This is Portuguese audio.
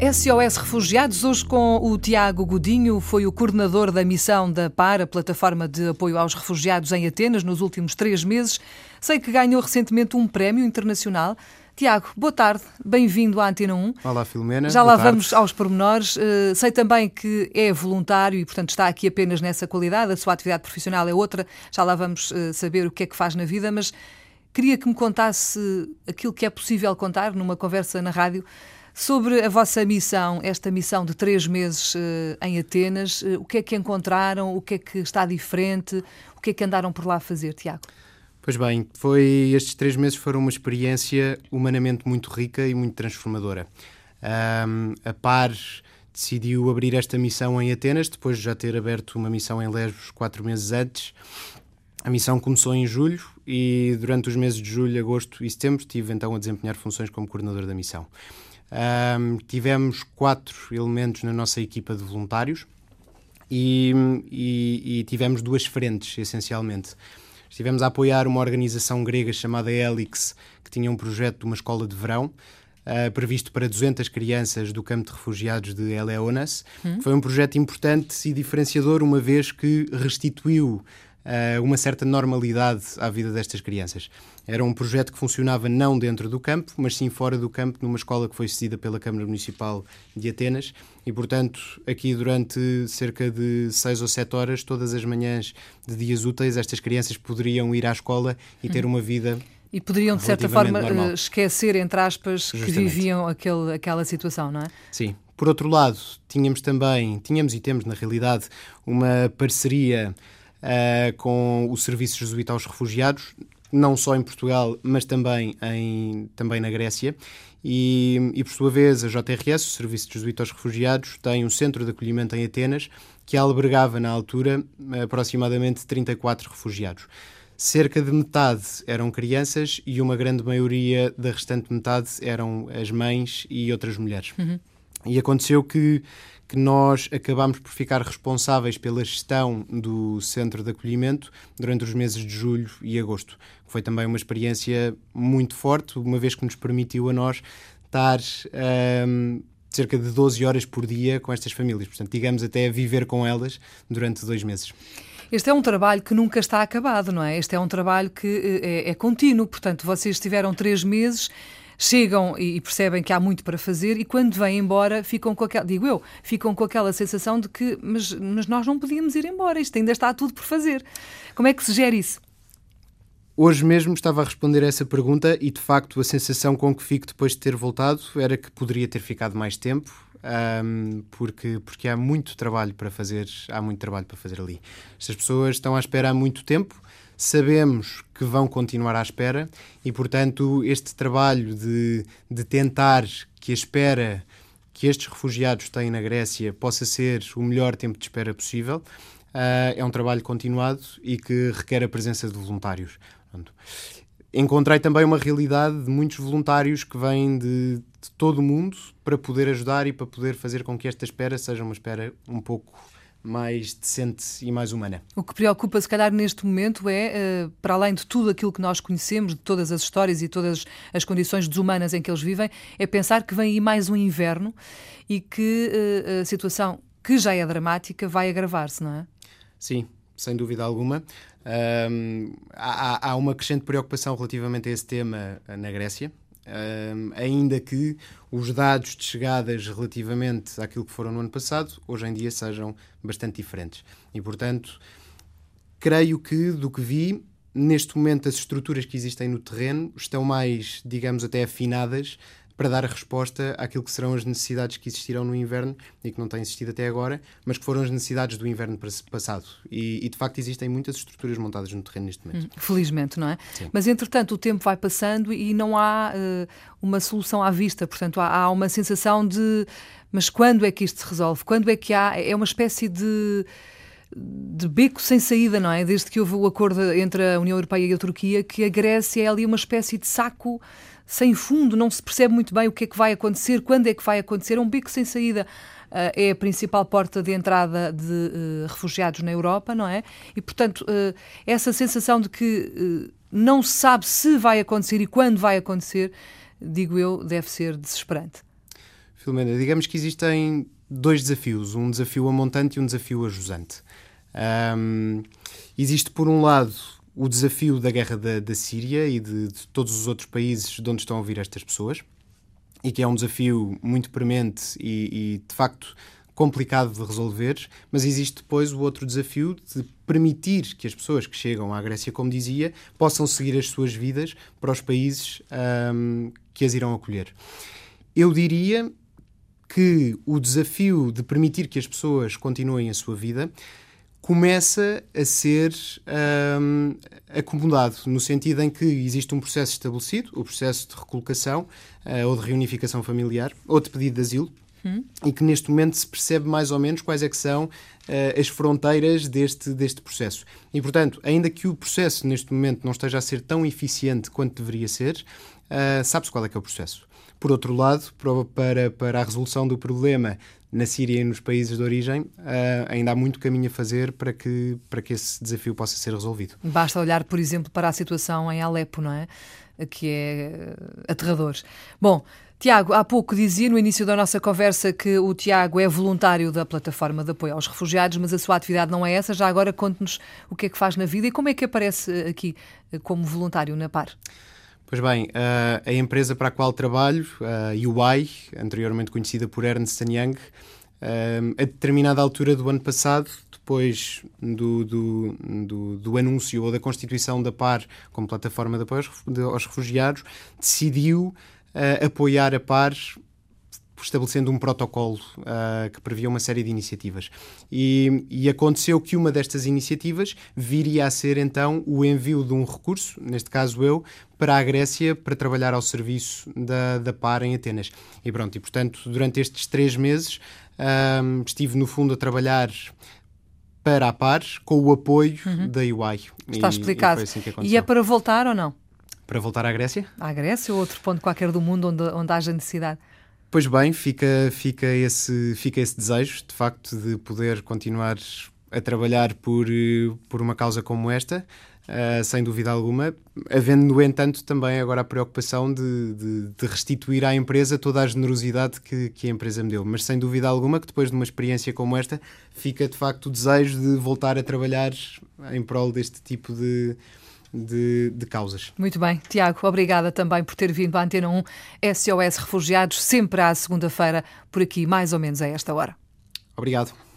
SOS Refugiados, hoje com o Tiago Godinho, foi o coordenador da missão da PAR, a plataforma de apoio aos refugiados em Atenas, nos últimos três meses. Sei que ganhou recentemente um prémio internacional. Tiago, boa tarde, bem-vindo à Antena 1. Olá, Filomena. Já lá boa vamos aos pormenores. Uh, sei também que é voluntário e, portanto, está aqui apenas nessa qualidade. A sua atividade profissional é outra. Já lá vamos uh, saber o que é que faz na vida, mas queria que me contasse aquilo que é possível contar numa conversa na rádio Sobre a vossa missão, esta missão de três meses uh, em Atenas, uh, o que é que encontraram, o que é que está diferente, o que é que andaram por lá a fazer, Tiago? Pois bem, foi, estes três meses foram uma experiência humanamente muito rica e muito transformadora. Um, a PAR decidiu abrir esta missão em Atenas, depois de já ter aberto uma missão em Lesbos quatro meses antes. A missão começou em julho e durante os meses de julho, agosto e setembro estive então a desempenhar funções como coordenador da missão. Um, tivemos quatro elementos na nossa equipa de voluntários e, e, e, tivemos duas frentes, essencialmente. Estivemos a apoiar uma organização grega chamada Helix, que tinha um projeto de uma escola de verão, uh, previsto para 200 crianças do campo de refugiados de Eleonas. Hum. Foi um projeto importante e diferenciador, uma vez que restituiu uma certa normalidade à vida destas crianças. Era um projeto que funcionava não dentro do campo, mas sim fora do campo, numa escola que foi cedida pela Câmara Municipal de Atenas. E, portanto, aqui durante cerca de seis ou sete horas, todas as manhãs de dias úteis, estas crianças poderiam ir à escola e ter uma vida. E poderiam, de certa forma, normal. esquecer, entre aspas, Justamente. que viviam aquele, aquela situação, não é? Sim. Por outro lado, tínhamos também, tínhamos e temos, na realidade, uma parceria uh, com o Serviço Jesuíta aos Refugiados, não só em Portugal, mas também, em, também na Grécia. E, e, por sua vez, a JRS, o Serviço Jesuíta aos Refugiados, tem um centro de acolhimento em Atenas que albergava, na altura, aproximadamente 34 refugiados. Cerca de metade eram crianças e uma grande maioria da restante metade eram as mães e outras mulheres. Uhum. E aconteceu que que nós acabámos por ficar responsáveis pela gestão do centro de acolhimento durante os meses de julho e agosto. Foi também uma experiência muito forte, uma vez que nos permitiu a nós estar um, cerca de 12 horas por dia com estas famílias. Portanto, digamos até viver com elas durante dois meses. Este é um trabalho que nunca está acabado, não é? Este é um trabalho que eh, é, é contínuo. Portanto, vocês tiveram três meses chegam e percebem que há muito para fazer e quando vêm embora ficam com aquela, digo eu, ficam com aquela sensação de que, mas, mas nós não podíamos ir embora, isto ainda está tudo por fazer. Como é que se gera isso? Hoje mesmo estava a responder a essa pergunta e, de facto, a sensação com que fico depois de ter voltado era que poderia ter ficado mais tempo, um, porque, porque há muito trabalho para fazer, há muito trabalho para fazer ali. Estas pessoas estão à espera há muito tempo, sabemos que vão continuar à espera e, portanto, este trabalho de, de tentar que a espera que estes refugiados têm na Grécia possa ser o melhor tempo de espera possível uh, é um trabalho continuado e que requer a presença de voluntários. Portanto, encontrei também uma realidade de muitos voluntários que vêm de, de todo o mundo para poder ajudar e para poder fazer com que esta espera seja uma espera um pouco mais decente e mais humana. O que preocupa, se calhar, neste momento é, uh, para além de tudo aquilo que nós conhecemos, de todas as histórias e todas as condições desumanas em que eles vivem, é pensar que vem aí mais um inverno e que uh, a situação, que já é dramática, vai agravar-se, não é? Sim, sem dúvida alguma. Um, há, há uma crescente preocupação relativamente a esse tema na Grécia ainda que os dados de chegadas relativamente àquilo que foram no ano passado, hoje em dia sejam bastante diferentes. E, portanto, creio que, do que vi, neste momento as estruturas que existem no terreno estão mais, digamos, até afinadas para dar a resposta àquilo que serão as necessidades que existirão no inverno e que não têm existido até agora, mas que foram as necessidades do inverno passado. E, e de facto existem muitas estruturas montadas no terreno neste momento. Hum, felizmente, não é? Sim. Mas entretanto o tempo vai passando e não há uh, uma solução à vista, portanto há, há uma sensação de mas quando é que isto se resolve? Quando é que há. É uma espécie de de beco sem saída, não é? Desde que houve o acordo entre a União Europeia e a Turquia, que a Grécia é ali uma espécie de saco sem fundo, não se percebe muito bem o que é que vai acontecer, quando é que vai acontecer, é um beco sem saída. Uh, é a principal porta de entrada de uh, refugiados na Europa, não é? E, portanto, uh, essa sensação de que não se sabe se vai acontecer e quando vai acontecer, digo eu, deve ser desesperante. Filomena, digamos que existem dois desafios, um desafio a montante e um desafio a jusante. Um, existe, por um lado, o desafio da guerra da, da Síria e de, de, todos os outros países de onde estão a vir estas pessoas, e que é um desafio muito premente e, e de facto complicado de resolver, mas existe depois o outro desafio de permitir que as pessoas que chegam à Grécia, como dizia, possam seguir as suas vidas para os países um, que as irão acolher. Eu diria que o desafio de permitir que as pessoas continuem a sua vida começa a ser um, acomodado, no sentido em que existe um processo estabelecido, o processo de recolocação uh, ou de reunificação familiar, ou de pedido de asilo, hum. e que neste momento se percebe mais ou menos quais é que são uh, as fronteiras deste, deste processo. E, portanto, ainda que o processo neste momento não esteja a ser tão eficiente quanto deveria ser, uh, sabe-se qual é que é o processo. Por outro lado, para, para a resolução do problema na Síria e nos países de origem, uh, ainda há muito caminho a fazer para que, para que esse desafio possa ser resolvido. Basta olhar, por exemplo, para a situação em Alepo, não é? Que é aterrador. Bom, Tiago, há pouco dizia no início da nossa conversa que o Tiago é voluntário da plataforma de apoio aos refugiados, mas a sua atividade não é essa. Já agora conte-nos o que é que faz na vida e como é que aparece aqui como voluntário na PAR. Pois bem, a empresa para a qual trabalho, a UI, anteriormente conhecida por Ernst Young, a determinada altura do ano passado, depois do, do, do, do, anúncio ou da constituição da PAR como plataforma de apoio aos refugiados, decidiu apoiar a PAR estabelecendo um protocolo uh, que previa uma série de iniciativas. E, e, aconteceu que uma destas iniciativas viria a ser então o envio de um recurso, neste caso eu, para a Grécia para trabalhar ao serviço da, da PAR em Atenas. E pronto, e portanto, durante estes três meses um, estive no fundo a trabalhar para a PAR com o apoio uhum. da UI. Está e, explicado. E, assim e é para voltar ou não? Para voltar à Grécia? À Grécia ou outro ponto qualquer do mundo onde, onde haja necessidade? Pois bem, fica, fica, esse, fica esse desejo, de facto, de poder continuar a trabalhar por, por uma causa como esta, uh, sem dúvida alguma, havendo, no entanto, também agora a preocupação de, de, de, restituir à empresa toda a generosidade que, que a empresa me deu. Mas sem dúvida alguma que depois de uma experiência como esta, fica de facto o desejo de voltar a trabalhar em prol deste tipo de de, de, causas. Muito bem. Tiago, obrigada também por ter vindo à Antena 1 SOS Refugiados, sempre à segunda-feira, por aqui, mais ou menos a esta hora. Obrigado.